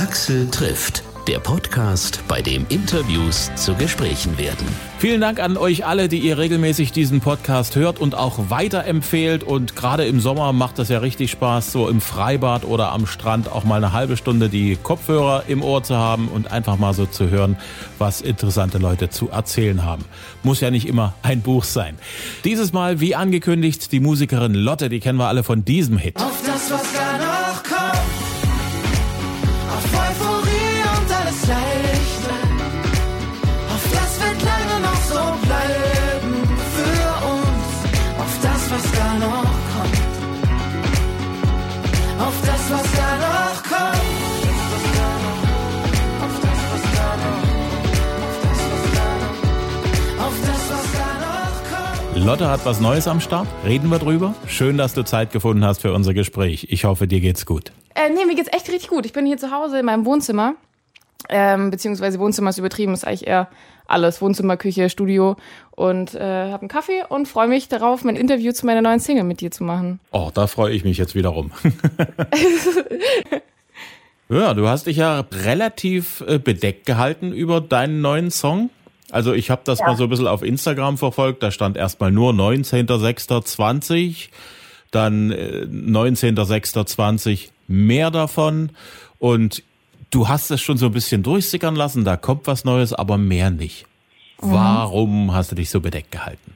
Axel trifft der Podcast, bei dem Interviews zu Gesprächen werden. Vielen Dank an euch alle, die ihr regelmäßig diesen Podcast hört und auch weiterempfehlt. Und gerade im Sommer macht es ja richtig Spaß, so im Freibad oder am Strand auch mal eine halbe Stunde die Kopfhörer im Ohr zu haben und einfach mal so zu hören, was interessante Leute zu erzählen haben. Muss ja nicht immer ein Buch sein. Dieses Mal, wie angekündigt, die Musikerin Lotte, die kennen wir alle von diesem Hit. Auf Lotte hat was Neues am Start. Reden wir drüber. Schön, dass du Zeit gefunden hast für unser Gespräch. Ich hoffe, dir geht's gut. Äh, nee, mir geht's echt richtig gut. Ich bin hier zu Hause in meinem Wohnzimmer. Ähm, beziehungsweise Wohnzimmer ist übertrieben, ist eigentlich eher alles. Wohnzimmer, Küche, Studio. Und äh, habe einen Kaffee und freue mich darauf, mein Interview zu meiner neuen Single mit dir zu machen. Oh, da freue ich mich jetzt wiederum. ja, du hast dich ja relativ äh, bedeckt gehalten über deinen neuen Song. Also ich habe das mal so ein bisschen auf Instagram verfolgt. Da stand erstmal nur 19.06.20, dann äh, 19.06.20 mehr davon. Und du hast es schon so ein bisschen durchsickern lassen. Da kommt was Neues, aber mehr nicht. Warum hast du dich so bedeckt gehalten?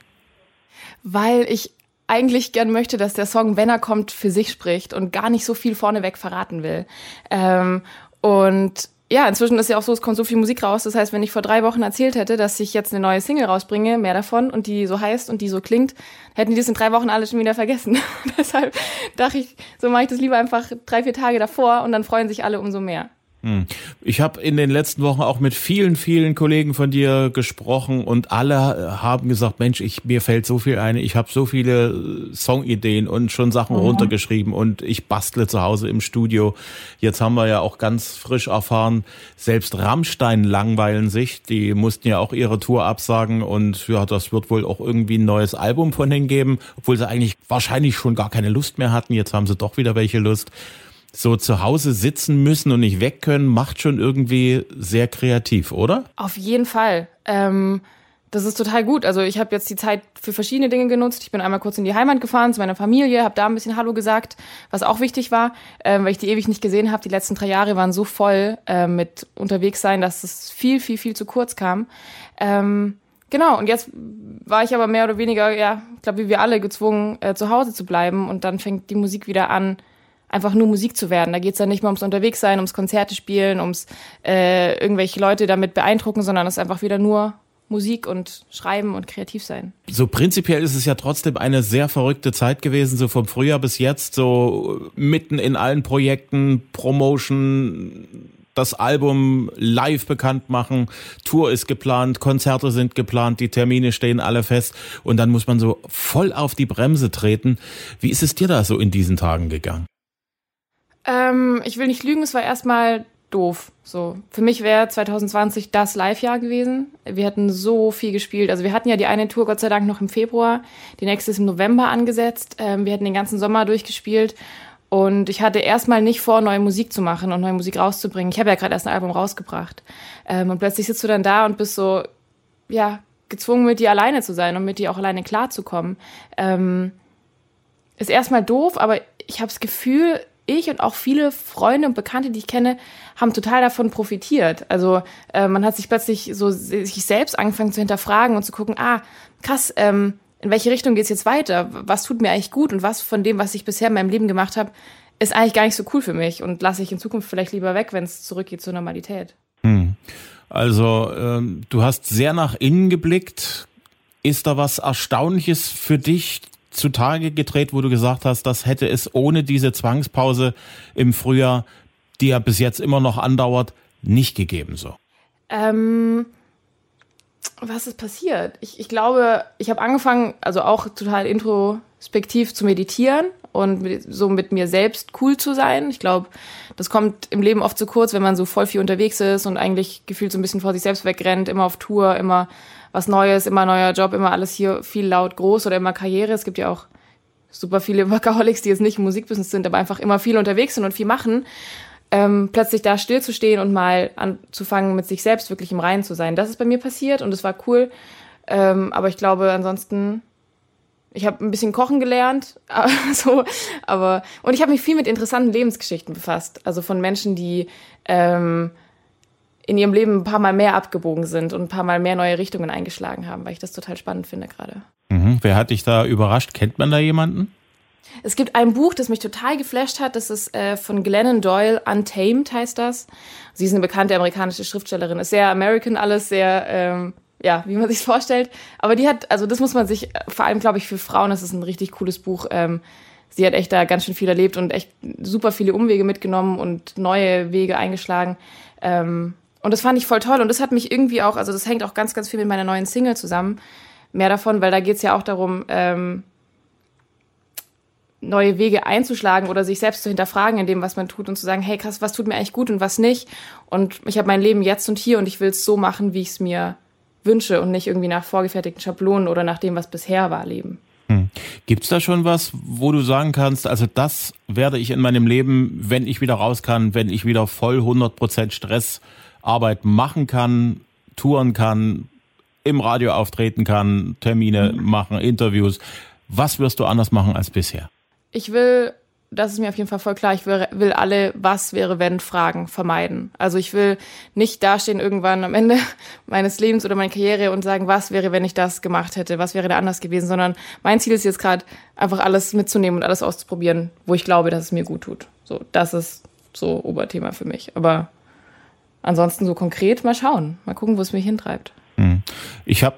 Weil ich eigentlich gern möchte, dass der Song, wenn er kommt, für sich spricht und gar nicht so viel vorneweg verraten will. Ähm, und ja, inzwischen ist ja auch so, es kommt so viel Musik raus. Das heißt, wenn ich vor drei Wochen erzählt hätte, dass ich jetzt eine neue Single rausbringe, mehr davon und die so heißt und die so klingt, hätten die das in drei Wochen alle schon wieder vergessen. Deshalb dachte ich, so mache ich das lieber einfach drei, vier Tage davor und dann freuen sich alle umso mehr. Hm. Ich habe in den letzten Wochen auch mit vielen, vielen Kollegen von dir gesprochen und alle haben gesagt, Mensch, ich mir fällt so viel ein, ich habe so viele äh, Songideen und schon Sachen runtergeschrieben und ich bastle zu Hause im Studio. Jetzt haben wir ja auch ganz frisch erfahren, selbst Rammstein langweilen sich, die mussten ja auch ihre Tour absagen und ja, das wird wohl auch irgendwie ein neues Album von denen geben, obwohl sie eigentlich wahrscheinlich schon gar keine Lust mehr hatten. Jetzt haben sie doch wieder welche Lust so zu Hause sitzen müssen und nicht weg können, macht schon irgendwie sehr kreativ, oder? Auf jeden Fall. Ähm, das ist total gut. Also ich habe jetzt die Zeit für verschiedene Dinge genutzt. Ich bin einmal kurz in die Heimat gefahren zu meiner Familie, habe da ein bisschen Hallo gesagt, was auch wichtig war, ähm, weil ich die ewig nicht gesehen habe. Die letzten drei Jahre waren so voll äh, mit unterwegs sein, dass es viel, viel, viel zu kurz kam. Ähm, genau. Und jetzt war ich aber mehr oder weniger, ja, ich glaube, wie wir alle gezwungen, äh, zu Hause zu bleiben. Und dann fängt die Musik wieder an, einfach nur Musik zu werden. Da geht's dann nicht mehr ums Unterwegssein, ums Konzerte spielen, ums äh, irgendwelche Leute damit beeindrucken, sondern es ist einfach wieder nur Musik und Schreiben und kreativ sein. So prinzipiell ist es ja trotzdem eine sehr verrückte Zeit gewesen, so vom Frühjahr bis jetzt, so mitten in allen Projekten, Promotion, das Album live bekannt machen, Tour ist geplant, Konzerte sind geplant, die Termine stehen alle fest und dann muss man so voll auf die Bremse treten. Wie ist es dir da so in diesen Tagen gegangen? Ähm, ich will nicht lügen, es war erstmal doof. So, für mich wäre 2020 das Live-Jahr gewesen. Wir hätten so viel gespielt. Also wir hatten ja die eine Tour Gott sei Dank noch im Februar, die nächste ist im November angesetzt. Ähm, wir hätten den ganzen Sommer durchgespielt und ich hatte erstmal nicht vor, neue Musik zu machen und neue Musik rauszubringen. Ich habe ja gerade erst ein Album rausgebracht ähm, und plötzlich sitzt du dann da und bist so, ja, gezwungen mit dir alleine zu sein und mit dir auch alleine klarzukommen. Ähm, ist erstmal doof, aber ich habe das Gefühl, ich und auch viele Freunde und Bekannte, die ich kenne, haben total davon profitiert. Also äh, man hat sich plötzlich so sich selbst angefangen zu hinterfragen und zu gucken, ah, krass, ähm, in welche Richtung geht's jetzt weiter? Was tut mir eigentlich gut und was von dem, was ich bisher in meinem Leben gemacht habe, ist eigentlich gar nicht so cool für mich und lasse ich in Zukunft vielleicht lieber weg, wenn es zurückgeht zur Normalität. Hm. Also ähm, du hast sehr nach innen geblickt. Ist da was Erstaunliches für dich zutage gedreht, wo du gesagt hast, das hätte es ohne diese Zwangspause im Frühjahr, die ja bis jetzt immer noch andauert, nicht gegeben so? Ähm, was ist passiert? Ich, ich glaube, ich habe angefangen, also auch total introspektiv zu meditieren und mit, so mit mir selbst cool zu sein. Ich glaube, das kommt im Leben oft zu kurz, wenn man so voll viel unterwegs ist und eigentlich gefühlt so ein bisschen vor sich selbst wegrennt, immer auf Tour, immer was Neues, immer neuer Job, immer alles hier viel laut groß oder immer Karriere. Es gibt ja auch super viele Workaholics, die jetzt nicht im Musikbusiness sind, aber einfach immer viel unterwegs sind und viel machen. ähm, plötzlich da stillzustehen und mal anzufangen, mit sich selbst wirklich im Reinen zu sein. Das ist bei mir passiert und es war cool. Ähm, aber ich glaube, ansonsten, ich habe ein bisschen kochen gelernt, so, aber und ich habe mich viel mit interessanten Lebensgeschichten befasst. Also von Menschen, die ähm, in ihrem Leben ein paar Mal mehr abgebogen sind und ein paar Mal mehr neue Richtungen eingeschlagen haben, weil ich das total spannend finde gerade. Mhm. Wer hat dich da überrascht? Kennt man da jemanden? Es gibt ein Buch, das mich total geflasht hat. Das ist äh, von Glennon Doyle, Untamed heißt das. Sie ist eine bekannte amerikanische Schriftstellerin. Ist sehr American alles, sehr, ähm, ja, wie man sich vorstellt. Aber die hat, also das muss man sich, vor allem glaube ich für Frauen, das ist ein richtig cooles Buch. Ähm, sie hat echt da ganz schön viel erlebt und echt super viele Umwege mitgenommen und neue Wege eingeschlagen. Ähm, und das fand ich voll toll. Und das hat mich irgendwie auch, also das hängt auch ganz, ganz viel mit meiner neuen Single zusammen. Mehr davon, weil da geht's ja auch darum, ähm, neue Wege einzuschlagen oder sich selbst zu hinterfragen in dem, was man tut und zu sagen, hey krass, was tut mir eigentlich gut und was nicht. Und ich habe mein Leben jetzt und hier und ich will es so machen, wie ich es mir wünsche und nicht irgendwie nach vorgefertigten Schablonen oder nach dem, was bisher war, leben. Hm. Gibt es da schon was, wo du sagen kannst, also das werde ich in meinem Leben, wenn ich wieder raus kann, wenn ich wieder voll 100% Stressarbeit machen kann, touren kann, im Radio auftreten kann, Termine mhm. machen, Interviews. Was wirst du anders machen als bisher? ich will, das ist mir auf jeden Fall voll klar, ich will, will alle Was wäre wenn Fragen vermeiden. Also ich will nicht dastehen irgendwann am Ende meines Lebens oder meiner Karriere und sagen, was wäre, wenn ich das gemacht hätte, was wäre da anders gewesen, sondern mein Ziel ist jetzt gerade einfach alles mitzunehmen und alles auszuprobieren, wo ich glaube, dass es mir gut tut. So, das ist so Oberthema für mich. Aber ansonsten so konkret mal schauen, mal gucken, wo es mich hintreibt. Hm. Ich habe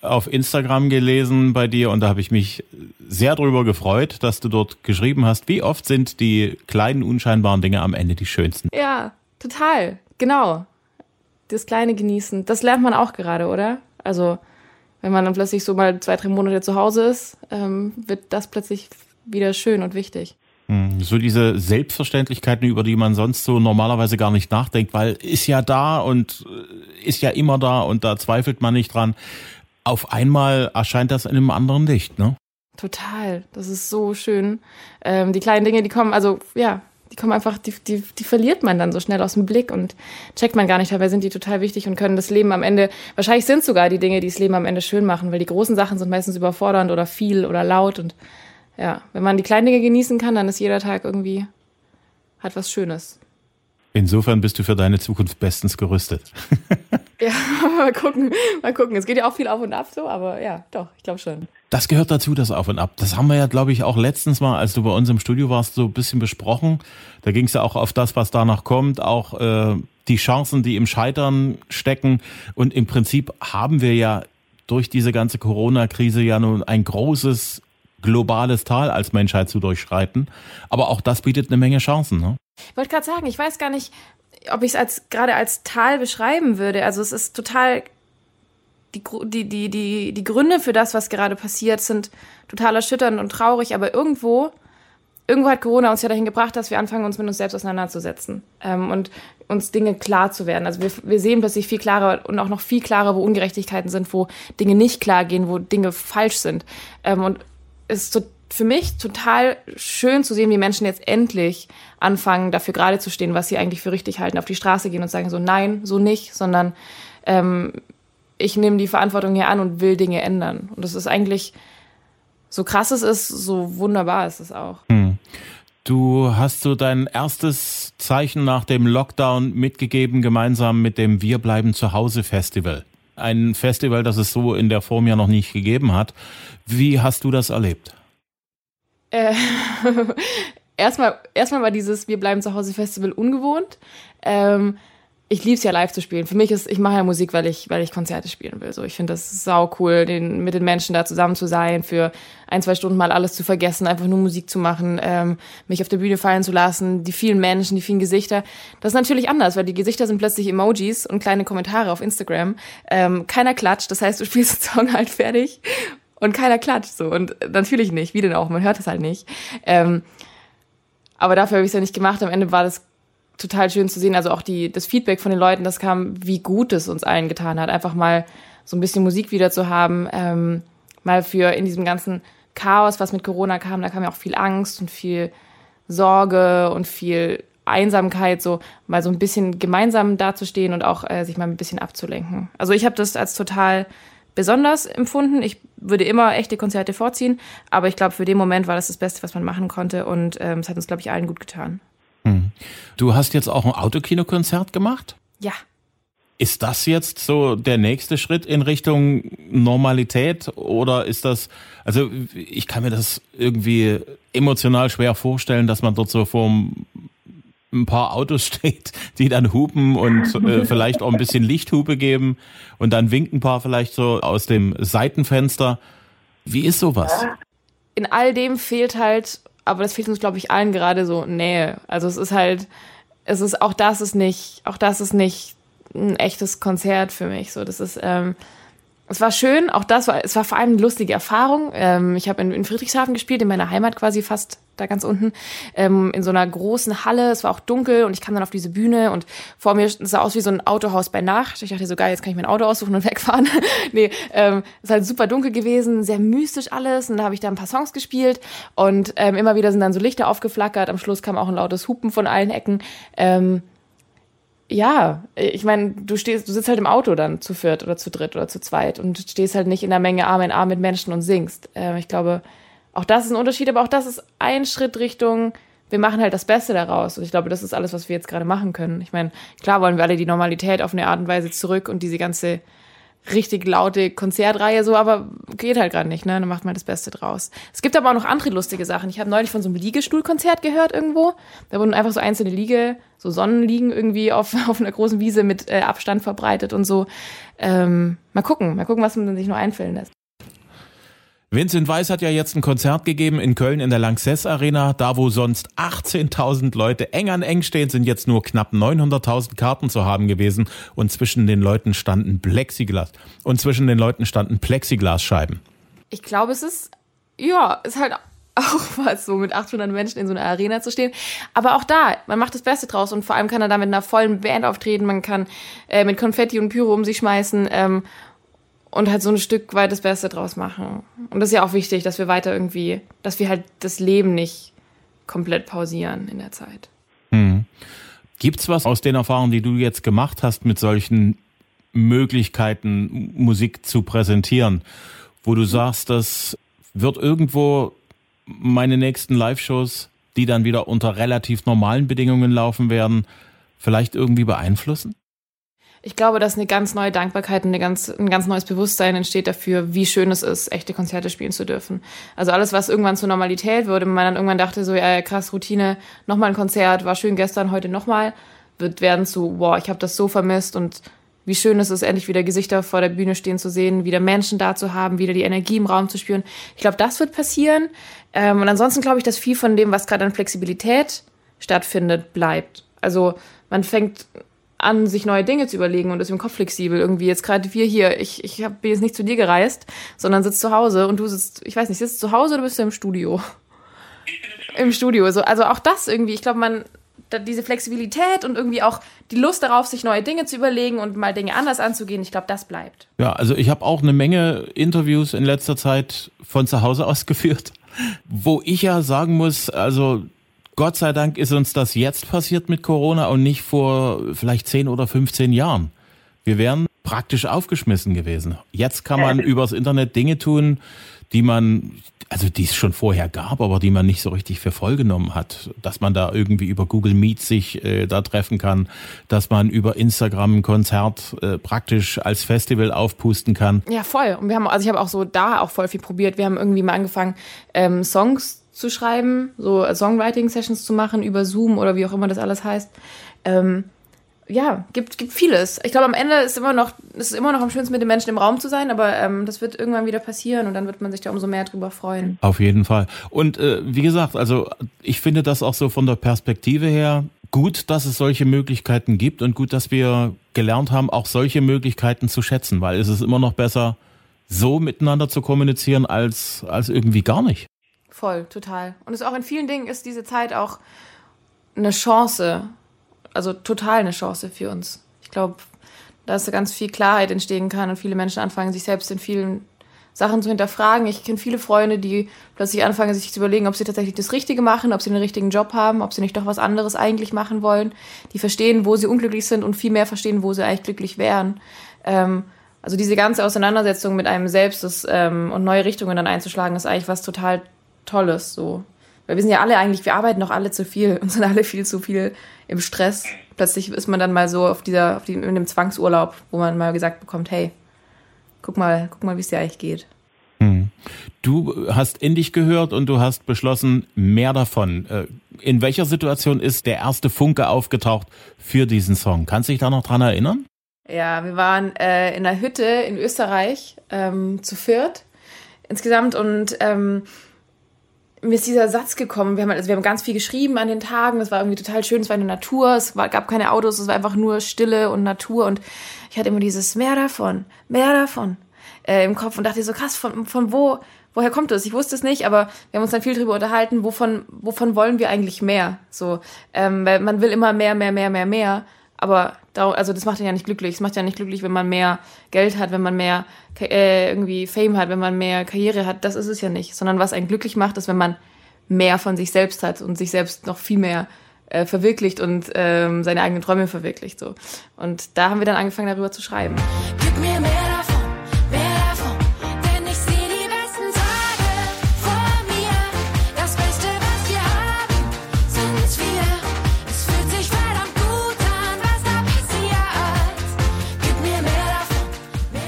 auf Instagram gelesen bei dir und da habe ich mich sehr drüber gefreut, dass du dort geschrieben hast, wie oft sind die kleinen unscheinbaren Dinge am Ende die schönsten. Ja, total. Genau. Das kleine genießen, das lernt man auch gerade, oder? Also, wenn man dann plötzlich so mal zwei, drei Monate zu Hause ist, ähm, wird das plötzlich wieder schön und wichtig. Hm, so diese Selbstverständlichkeiten, über die man sonst so normalerweise gar nicht nachdenkt, weil ist ja da und äh, ist ja immer da und da zweifelt man nicht dran auf einmal erscheint das in einem anderen Licht, ne? Total. Das ist so schön. Ähm, die kleinen Dinge, die kommen, also ja, die kommen einfach, die, die, die verliert man dann so schnell aus dem Blick und checkt man gar nicht. Dabei sind die total wichtig und können das Leben am Ende, wahrscheinlich sind sogar die Dinge, die das Leben am Ende schön machen, weil die großen Sachen sind meistens überfordernd oder viel oder laut und ja, wenn man die kleinen Dinge genießen kann, dann ist jeder Tag irgendwie, hat was Schönes. Insofern bist du für deine Zukunft bestens gerüstet. ja, mal gucken, mal gucken. Es geht ja auch viel auf und ab so, aber ja, doch, ich glaube schon. Das gehört dazu, das Auf und Ab. Das haben wir ja, glaube ich, auch letztens mal, als du bei uns im Studio warst, so ein bisschen besprochen. Da ging es ja auch auf das, was danach kommt, auch äh, die Chancen, die im Scheitern stecken. Und im Prinzip haben wir ja durch diese ganze Corona-Krise ja nun ein großes globales Tal als Menschheit zu durchschreiten. Aber auch das bietet eine Menge Chancen. Ne? Ich wollte gerade sagen, ich weiß gar nicht, ob ich es als gerade als Tal beschreiben würde. Also es ist total die, die, die, die, die Gründe für das, was gerade passiert, sind total erschütternd und traurig, aber irgendwo, irgendwo hat Corona uns ja dahin gebracht, dass wir anfangen, uns mit uns selbst auseinanderzusetzen ähm, und uns Dinge klar zu werden. Also wir, wir sehen plötzlich viel klarer und auch noch viel klarer, wo Ungerechtigkeiten sind, wo Dinge nicht klar gehen, wo Dinge falsch sind. Ähm, und ist total für mich total schön zu sehen, wie Menschen jetzt endlich anfangen, dafür gerade zu stehen, was sie eigentlich für richtig halten, auf die Straße gehen und sagen so, nein, so nicht, sondern ähm, ich nehme die Verantwortung hier an und will Dinge ändern. Und das ist eigentlich, so krass es ist, so wunderbar ist es auch. Hm. Du hast so dein erstes Zeichen nach dem Lockdown mitgegeben, gemeinsam mit dem Wir bleiben zu Hause Festival. Ein Festival, das es so in der Form ja noch nicht gegeben hat. Wie hast du das erlebt? Äh, erstmal, erstmal war dieses Wir bleiben zu Hause Festival ungewohnt. Ähm, ich liebe es ja live zu spielen. Für mich ist, ich mache ja Musik, weil ich, weil ich Konzerte spielen will. So, ich finde das sau cool, den, mit den Menschen da zusammen zu sein, für ein, zwei Stunden mal alles zu vergessen, einfach nur Musik zu machen, ähm, mich auf der Bühne fallen zu lassen, die vielen Menschen, die vielen Gesichter. Das ist natürlich anders, weil die Gesichter sind plötzlich Emojis und kleine Kommentare auf Instagram. Ähm, keiner klatscht, das heißt, du spielst den Song halt fertig und keiner klatscht so. Und natürlich nicht, wie denn auch, man hört es halt nicht. Ähm, aber dafür habe ich es ja nicht gemacht. Am Ende war das total schön zu sehen. Also auch die, das Feedback von den Leuten, das kam, wie gut es uns allen getan hat. Einfach mal so ein bisschen Musik wieder zu haben, ähm, mal für in diesem ganzen Chaos, was mit Corona kam, da kam ja auch viel Angst und viel Sorge und viel Einsamkeit, so mal so ein bisschen gemeinsam dazustehen und auch äh, sich mal ein bisschen abzulenken. Also ich habe das als total besonders empfunden. Ich würde immer echte Konzerte vorziehen, aber ich glaube, für den Moment war das das Beste, was man machen konnte und ähm, es hat uns, glaube ich, allen gut getan. Hm. Du hast jetzt auch ein Autokinokonzert gemacht? Ja. Ist das jetzt so der nächste Schritt in Richtung Normalität oder ist das, also ich kann mir das irgendwie emotional schwer vorstellen, dass man dort so vor ein paar Autos steht, die dann hupen und äh, vielleicht auch ein bisschen Lichthupe geben und dann winken ein paar vielleicht so aus dem Seitenfenster. Wie ist sowas? In all dem fehlt halt, aber das fehlt uns, glaube ich, allen gerade so Nähe. Also es ist halt, es ist auch das ist nicht, auch das ist nicht ein echtes Konzert für mich. So, das ist, ähm, es war schön, auch das war, es war vor allem eine lustige Erfahrung. Ähm, ich habe in, in, Friedrichshafen gespielt, in meiner Heimat quasi fast da ganz unten, ähm, in so einer großen Halle. Es war auch dunkel und ich kam dann auf diese Bühne und vor mir sah aus wie so ein Autohaus bei Nacht. Ich dachte so geil, jetzt kann ich mein Auto aussuchen und wegfahren. nee, ähm, es ist halt super dunkel gewesen, sehr mystisch alles. Und da habe ich da ein paar Songs gespielt und ähm, immer wieder sind dann so Lichter aufgeflackert. Am Schluss kam auch ein lautes Hupen von allen Ecken. Ähm, ja, ich meine, du stehst, du sitzt halt im Auto dann zu viert oder zu dritt oder zu zweit und stehst halt nicht in der Menge Arm in Arm mit Menschen und singst. Äh, ich glaube, auch das ist ein Unterschied, aber auch das ist ein Schritt Richtung, wir machen halt das Beste daraus. Und ich glaube, das ist alles, was wir jetzt gerade machen können. Ich meine, klar wollen wir alle die Normalität auf eine Art und Weise zurück und diese ganze richtig laute Konzertreihe so, aber geht halt gerade nicht, ne? Dann macht man das Beste draus. Es gibt aber auch noch andere lustige Sachen. Ich habe neulich von so einem Liegestuhlkonzert gehört irgendwo. Da wurden einfach so einzelne Liege, so Sonnenliegen irgendwie auf, auf einer großen Wiese mit äh, Abstand verbreitet und so. Ähm, mal gucken, mal gucken, was man sich noch einfällen lässt. Vincent Weiss hat ja jetzt ein Konzert gegeben in Köln in der Lanxess Arena. Da, wo sonst 18.000 Leute eng an eng stehen, sind jetzt nur knapp 900.000 Karten zu haben gewesen. Und zwischen den Leuten standen Plexiglas. Und zwischen den Leuten standen Plexiglasscheiben. Ich glaube, es ist, ja, ist halt auch was, so mit 800 Menschen in so einer Arena zu stehen. Aber auch da, man macht das Beste draus und vor allem kann er da mit einer vollen Band auftreten, man kann äh, mit Konfetti und Pyro um sich schmeißen ähm, und halt so ein Stück weit das Beste draus machen. Und das ist ja auch wichtig, dass wir weiter irgendwie, dass wir halt das Leben nicht komplett pausieren in der Zeit. Hm. Gibt's was aus den Erfahrungen, die du jetzt gemacht hast, mit solchen Möglichkeiten, Musik zu präsentieren, wo du sagst, das wird irgendwo meine nächsten Live-Shows, die dann wieder unter relativ normalen Bedingungen laufen werden, vielleicht irgendwie beeinflussen? Ich glaube, dass eine ganz neue Dankbarkeit und eine ganz, ein ganz neues Bewusstsein entsteht dafür, wie schön es ist, echte Konzerte spielen zu dürfen. Also alles, was irgendwann zur Normalität wurde, man dann irgendwann dachte, so, ja, krass, Routine, nochmal ein Konzert, war schön gestern, heute nochmal, wird werden zu, wow, ich habe das so vermisst und wie schön es ist, endlich wieder Gesichter vor der Bühne stehen zu sehen, wieder Menschen da zu haben, wieder die Energie im Raum zu spüren. Ich glaube, das wird passieren. Ähm, und ansonsten glaube ich, dass viel von dem, was gerade an Flexibilität stattfindet, bleibt. Also man fängt an, sich neue Dinge zu überlegen und ist im Kopf flexibel. Irgendwie jetzt gerade wir hier, ich, ich hab, bin jetzt nicht zu dir gereist, sondern sitzt zu Hause und du sitzt, ich weiß nicht, sitzt zu Hause oder bist du im Studio? Im Studio. So, also auch das irgendwie, ich glaube, man, diese Flexibilität und irgendwie auch die Lust darauf, sich neue Dinge zu überlegen und mal Dinge anders anzugehen, ich glaube, das bleibt. Ja, also ich habe auch eine Menge Interviews in letzter Zeit von zu Hause aus geführt, wo ich ja sagen muss, also Gott sei Dank ist uns das jetzt passiert mit Corona und nicht vor vielleicht 10 oder 15 Jahren. Wir wären praktisch aufgeschmissen gewesen. Jetzt kann man übers Internet Dinge tun, die man, also die es schon vorher gab, aber die man nicht so richtig für voll genommen hat. Dass man da irgendwie über Google Meet sich äh, da treffen kann, dass man über Instagram ein Konzert äh, praktisch als Festival aufpusten kann. Ja, voll. Und wir haben, also ich habe auch so da auch voll viel probiert. Wir haben irgendwie mal angefangen, ähm, Songs zu schreiben, so Songwriting-Sessions zu machen über Zoom oder wie auch immer das alles heißt. Ähm, ja, gibt, gibt vieles. Ich glaube, am Ende ist immer noch, ist immer noch am schönsten, mit den Menschen im Raum zu sein, aber ähm, das wird irgendwann wieder passieren und dann wird man sich da umso mehr drüber freuen. Auf jeden Fall. Und äh, wie gesagt, also ich finde das auch so von der Perspektive her gut, dass es solche Möglichkeiten gibt und gut, dass wir gelernt haben, auch solche Möglichkeiten zu schätzen, weil es ist immer noch besser, so miteinander zu kommunizieren, als, als irgendwie gar nicht. Voll, total. Und es auch in vielen Dingen ist diese Zeit auch eine Chance, also total eine Chance für uns. Ich glaube, dass da ganz viel Klarheit entstehen kann und viele Menschen anfangen, sich selbst in vielen Sachen zu hinterfragen. Ich kenne viele Freunde, die plötzlich anfangen, sich zu überlegen, ob sie tatsächlich das Richtige machen, ob sie einen richtigen Job haben, ob sie nicht doch was anderes eigentlich machen wollen. Die verstehen, wo sie unglücklich sind und viel mehr verstehen, wo sie eigentlich glücklich wären. Ähm, also diese ganze Auseinandersetzung mit einem selbst das, ähm, und neue Richtungen dann einzuschlagen, ist eigentlich was total Tolles. So. Weil wir sind ja alle eigentlich, wir arbeiten doch alle zu viel und sind alle viel zu viel im Stress. Plötzlich ist man dann mal so auf dieser, auf die, in dem Zwangsurlaub, wo man mal gesagt bekommt, hey, guck mal, guck mal, wie es dir eigentlich geht. Hm. Du hast in dich gehört und du hast beschlossen, mehr davon. Äh, in welcher Situation ist der erste Funke aufgetaucht für diesen Song? Kannst du dich da noch dran erinnern? Ja, wir waren äh, in einer Hütte in Österreich ähm, zu viert insgesamt und ähm, mir ist dieser Satz gekommen. Wir haben, also wir haben ganz viel geschrieben an den Tagen. Es war irgendwie total schön. Es war eine Natur. Es war, gab keine Autos. Es war einfach nur Stille und Natur. Und ich hatte immer dieses mehr davon, mehr davon äh, im Kopf und dachte so krass, von, von wo, woher kommt das? Ich wusste es nicht, aber wir haben uns dann viel drüber unterhalten, wovon, wovon wollen wir eigentlich mehr? So, ähm, weil man will immer mehr, mehr, mehr, mehr, mehr. Aber also das macht ja nicht glücklich. Es macht ja nicht glücklich, wenn man mehr Geld hat, wenn man mehr äh, irgendwie Fame hat, wenn man mehr Karriere hat. Das ist es ja nicht. Sondern was einen glücklich macht, ist, wenn man mehr von sich selbst hat und sich selbst noch viel mehr äh, verwirklicht und ähm, seine eigenen Träume verwirklicht. So. Und da haben wir dann angefangen, darüber zu schreiben. Gib mir mehr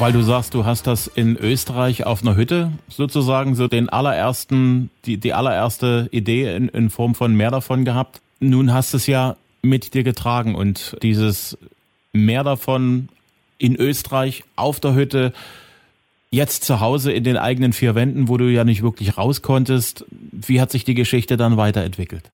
Weil du sagst, du hast das in Österreich auf einer Hütte sozusagen so den allerersten, die, die allererste Idee in, in Form von mehr davon gehabt. Nun hast es ja mit dir getragen und dieses mehr davon in Österreich auf der Hütte, jetzt zu Hause in den eigenen vier Wänden, wo du ja nicht wirklich raus konntest. Wie hat sich die Geschichte dann weiterentwickelt?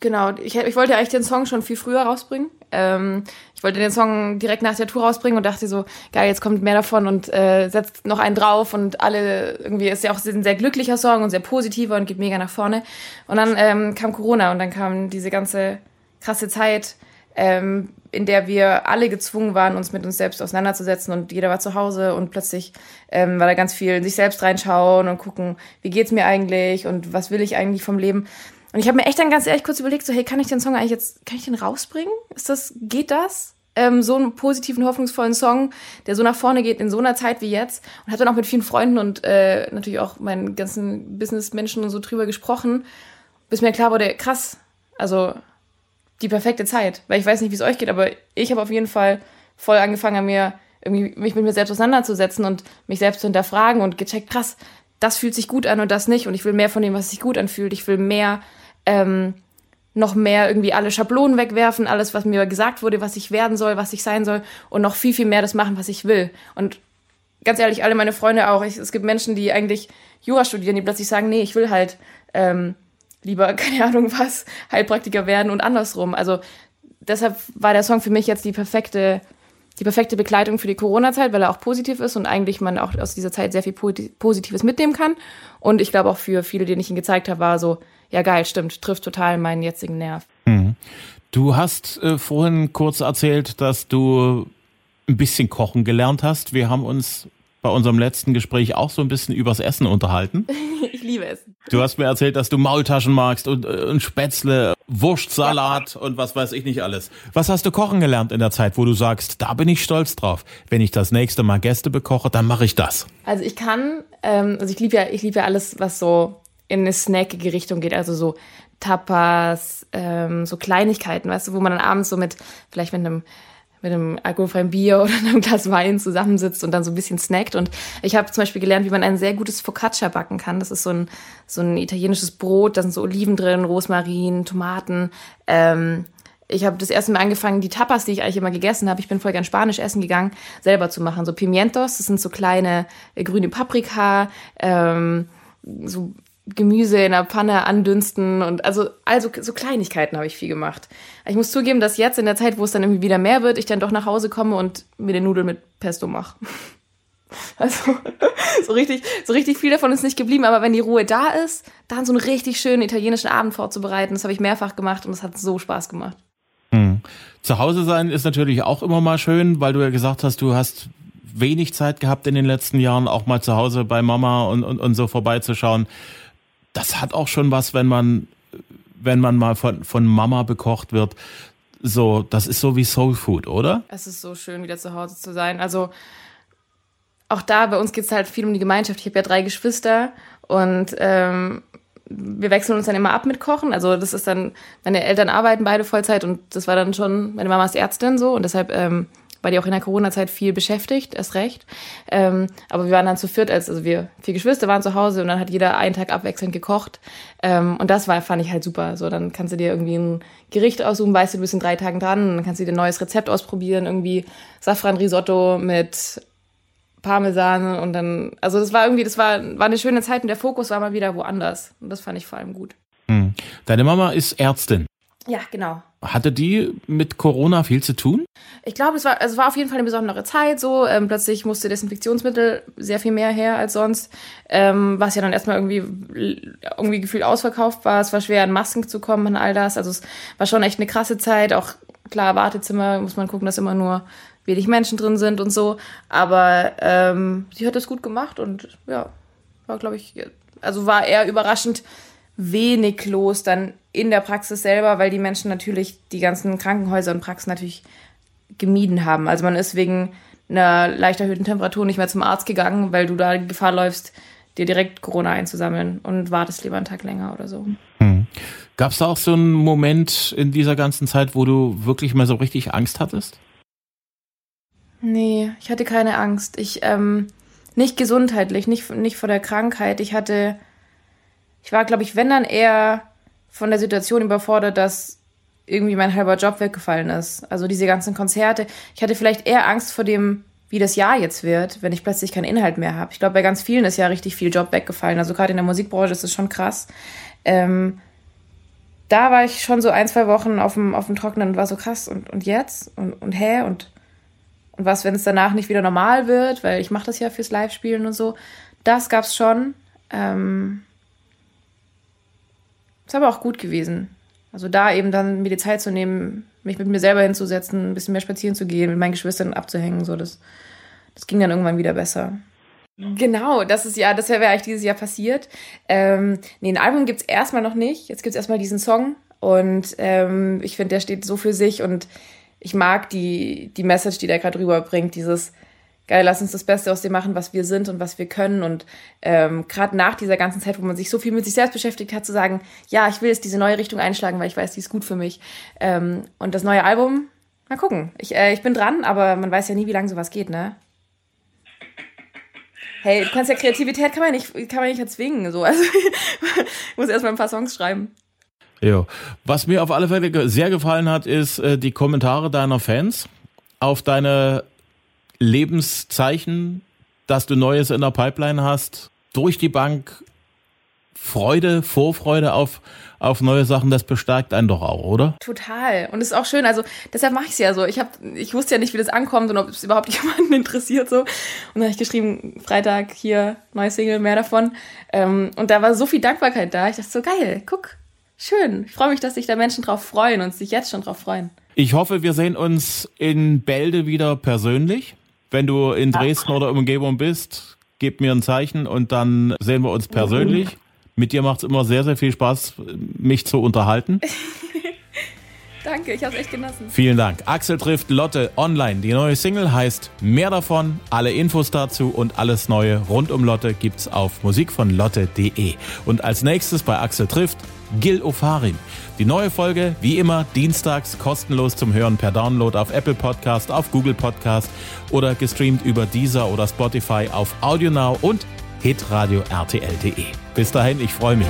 Genau, ich, ich wollte eigentlich den Song schon viel früher rausbringen. Ähm, ich wollte den Song direkt nach der Tour rausbringen und dachte so, geil, jetzt kommt mehr davon und äh, setzt noch einen drauf und alle, irgendwie ist ja auch ein sehr glücklicher Song und sehr positiver und geht mega nach vorne. Und dann ähm, kam Corona und dann kam diese ganze krasse Zeit, ähm, in der wir alle gezwungen waren, uns mit uns selbst auseinanderzusetzen und jeder war zu Hause und plötzlich ähm, war da ganz viel in sich selbst reinschauen und gucken, wie geht's mir eigentlich und was will ich eigentlich vom Leben. Und ich habe mir echt dann ganz ehrlich kurz überlegt, so, hey, kann ich den Song eigentlich jetzt, kann ich den rausbringen? Ist das, geht das? Ähm, so einen positiven, hoffnungsvollen Song, der so nach vorne geht in so einer Zeit wie jetzt. Und habe dann auch mit vielen Freunden und äh, natürlich auch meinen ganzen Businessmenschen und so drüber gesprochen, bis mir klar wurde, krass, also die perfekte Zeit. Weil ich weiß nicht, wie es euch geht, aber ich habe auf jeden Fall voll angefangen, mir irgendwie mich mit mir selbst auseinanderzusetzen und mich selbst zu hinterfragen und gecheckt, krass, das fühlt sich gut an und das nicht. Und ich will mehr von dem, was sich gut anfühlt. Ich will mehr ähm, noch mehr irgendwie alle Schablonen wegwerfen, alles, was mir gesagt wurde, was ich werden soll, was ich sein soll und noch viel, viel mehr das machen, was ich will. Und ganz ehrlich, alle meine Freunde auch. Ich, es gibt Menschen, die eigentlich Jura studieren, die plötzlich sagen, nee, ich will halt ähm, lieber, keine Ahnung was, Heilpraktiker werden und andersrum. Also deshalb war der Song für mich jetzt die perfekte, die perfekte Begleitung für die Corona-Zeit, weil er auch positiv ist und eigentlich man auch aus dieser Zeit sehr viel Positives mitnehmen kann. Und ich glaube auch für viele, denen ich ihn gezeigt habe, war so, ja geil, stimmt, trifft total meinen jetzigen Nerv. Mhm. Du hast äh, vorhin kurz erzählt, dass du ein bisschen kochen gelernt hast. Wir haben uns bei unserem letzten Gespräch auch so ein bisschen übers Essen unterhalten. ich liebe Essen. Du hast mir erzählt, dass du Maultaschen magst und, äh, und Spätzle, Wurstsalat ja. und was weiß ich nicht alles. Was hast du kochen gelernt in der Zeit, wo du sagst, da bin ich stolz drauf. Wenn ich das nächste Mal Gäste bekoche, dann mache ich das. Also ich kann, ähm, also ich liebe ja, ich liebe ja alles, was so in eine snackige Richtung geht, also so Tapas, ähm, so Kleinigkeiten, weißt du, wo man dann abends so mit, vielleicht mit einem mit einem alkoholfreien Bier oder einem Glas Wein zusammensitzt und dann so ein bisschen snackt. Und ich habe zum Beispiel gelernt, wie man ein sehr gutes Focaccia backen kann. Das ist so ein, so ein italienisches Brot, da sind so Oliven drin, Rosmarin, Tomaten. Ähm, ich habe das erste Mal angefangen, die Tapas, die ich eigentlich immer gegessen habe, ich bin voll gern Spanisch essen gegangen, selber zu machen. So Pimientos, das sind so kleine äh, grüne Paprika, ähm, so Gemüse in der Pfanne andünsten und also, also so Kleinigkeiten habe ich viel gemacht. Ich muss zugeben, dass jetzt in der Zeit, wo es dann irgendwie wieder mehr wird, ich dann doch nach Hause komme und mir den Nudeln mit Pesto mache. Also so richtig, so richtig viel davon ist nicht geblieben, aber wenn die Ruhe da ist, dann so einen richtig schönen italienischen Abend vorzubereiten, das habe ich mehrfach gemacht und es hat so Spaß gemacht. Hm. Zu Hause sein ist natürlich auch immer mal schön, weil du ja gesagt hast, du hast wenig Zeit gehabt in den letzten Jahren, auch mal zu Hause bei Mama und, und, und so vorbeizuschauen. Das hat auch schon was, wenn man, wenn man mal von, von Mama bekocht wird. So, das ist so wie Soul Food, oder? Es ist so schön, wieder zu Hause zu sein. Also auch da, bei uns geht es halt viel um die Gemeinschaft. Ich habe ja drei Geschwister und ähm, wir wechseln uns dann immer ab mit Kochen. Also das ist dann, meine Eltern arbeiten beide Vollzeit und das war dann schon, meine Mama ist Ärztin so und deshalb ähm, war die auch in der Corona-Zeit viel beschäftigt, erst recht. Ähm, aber wir waren dann zu viert, als, also wir vier Geschwister waren zu Hause und dann hat jeder einen Tag abwechselnd gekocht. Ähm, und das war, fand ich halt super. So, dann kannst du dir irgendwie ein Gericht aussuchen, weißt du, du bist in drei Tagen dran, dann kannst du dir ein neues Rezept ausprobieren, irgendwie Safran-Risotto mit Parmesan und dann, also das war irgendwie, das war, war eine schöne Zeit und der Fokus war mal wieder woanders. Und das fand ich vor allem gut. Hm. Deine Mama ist Ärztin. Ja, genau. Hatte die mit Corona viel zu tun? Ich glaube, es war, es war auf jeden Fall eine besondere Zeit so. Ähm, plötzlich musste Desinfektionsmittel sehr viel mehr her als sonst, ähm, was ja dann erstmal irgendwie, irgendwie gefühlt ausverkauft war. Es war schwer, an Masken zu kommen und all das. Also es war schon echt eine krasse Zeit. Auch klar, Wartezimmer muss man gucken, dass immer nur wenig Menschen drin sind und so. Aber ähm, sie hat es gut gemacht und ja, war, glaube ich, also war eher überraschend wenig los dann in der Praxis selber, weil die Menschen natürlich die ganzen Krankenhäuser und Praxen natürlich gemieden haben. Also man ist wegen einer leicht erhöhten Temperatur nicht mehr zum Arzt gegangen, weil du da die Gefahr läufst, dir direkt Corona einzusammeln und wartest lieber einen Tag länger oder so. Hm. Gab es da auch so einen Moment in dieser ganzen Zeit, wo du wirklich mal so richtig Angst hattest? Nee, ich hatte keine Angst. Ich, ähm, nicht gesundheitlich, nicht, nicht vor der Krankheit. Ich hatte, ich war, glaube ich, wenn dann eher von der Situation überfordert, dass irgendwie mein halber Job weggefallen ist. Also diese ganzen Konzerte. Ich hatte vielleicht eher Angst vor dem, wie das Jahr jetzt wird, wenn ich plötzlich keinen Inhalt mehr habe. Ich glaube, bei ganz vielen ist ja richtig viel Job weggefallen. Also gerade in der Musikbranche ist es schon krass. Ähm, da war ich schon so ein, zwei Wochen auf dem, auf dem Trockenen und war so krass. Und, und jetzt? Und, und hä? Und, und was, wenn es danach nicht wieder normal wird? Weil ich mache das ja fürs Live-Spielen und so. Das gab's schon. Ähm, ist aber auch gut gewesen. Also da eben dann mir die Zeit zu nehmen, mich mit mir selber hinzusetzen, ein bisschen mehr spazieren zu gehen, mit meinen Geschwistern abzuhängen, so das, das ging dann irgendwann wieder besser. Genau, das ist ja, das wäre eigentlich dieses Jahr passiert. Ähm, nee, ein Album gibt's erstmal noch nicht. Jetzt gibt's erstmal diesen Song und ähm, ich finde, der steht so für sich und ich mag die, die Message, die der gerade rüberbringt, dieses geil, lass uns das Beste aus dem machen, was wir sind und was wir können. Und ähm, gerade nach dieser ganzen Zeit, wo man sich so viel mit sich selbst beschäftigt hat, zu sagen, ja, ich will jetzt diese neue Richtung einschlagen, weil ich weiß, die ist gut für mich. Ähm, und das neue Album, mal gucken. Ich, äh, ich bin dran, aber man weiß ja nie, wie lange sowas geht, ne? Hey, du kannst ja Kreativität kann man nicht, kann man nicht erzwingen. So. Also, ich muss erstmal ein paar Songs schreiben. Ja. Was mir auf alle Fälle sehr gefallen hat, ist äh, die Kommentare deiner Fans auf deine Lebenszeichen, dass du Neues in der Pipeline hast, durch die Bank Freude, Vorfreude auf, auf neue Sachen, das bestärkt einen doch auch, oder? Total. Und es ist auch schön, also deshalb mache ich es ja so. Ich, hab, ich wusste ja nicht, wie das ankommt und ob es überhaupt jemanden interessiert. so. Und dann habe ich geschrieben, Freitag hier, neue Single, mehr davon. Ähm, und da war so viel Dankbarkeit da. Ich dachte so, geil, guck, schön. Ich freue mich, dass sich da Menschen drauf freuen und sich jetzt schon drauf freuen. Ich hoffe, wir sehen uns in Bälde wieder persönlich. Wenn du in Dresden oder Umgebung bist, gib mir ein Zeichen und dann sehen wir uns persönlich. Mhm. Mit dir macht es immer sehr, sehr viel Spaß, mich zu unterhalten. Danke, ich habe echt genossen. Vielen Dank. Axel trifft Lotte online. Die neue Single heißt Mehr davon. Alle Infos dazu und alles Neue rund um Lotte gibt's auf musikvonlotte.de. Und als nächstes bei Axel trifft Gil Ofarim. Die neue Folge, wie immer, dienstags kostenlos zum Hören per Download auf Apple Podcast, auf Google Podcast oder gestreamt über Deezer oder Spotify auf AudioNow und hitradio RTL.de. Bis dahin, ich freue mich.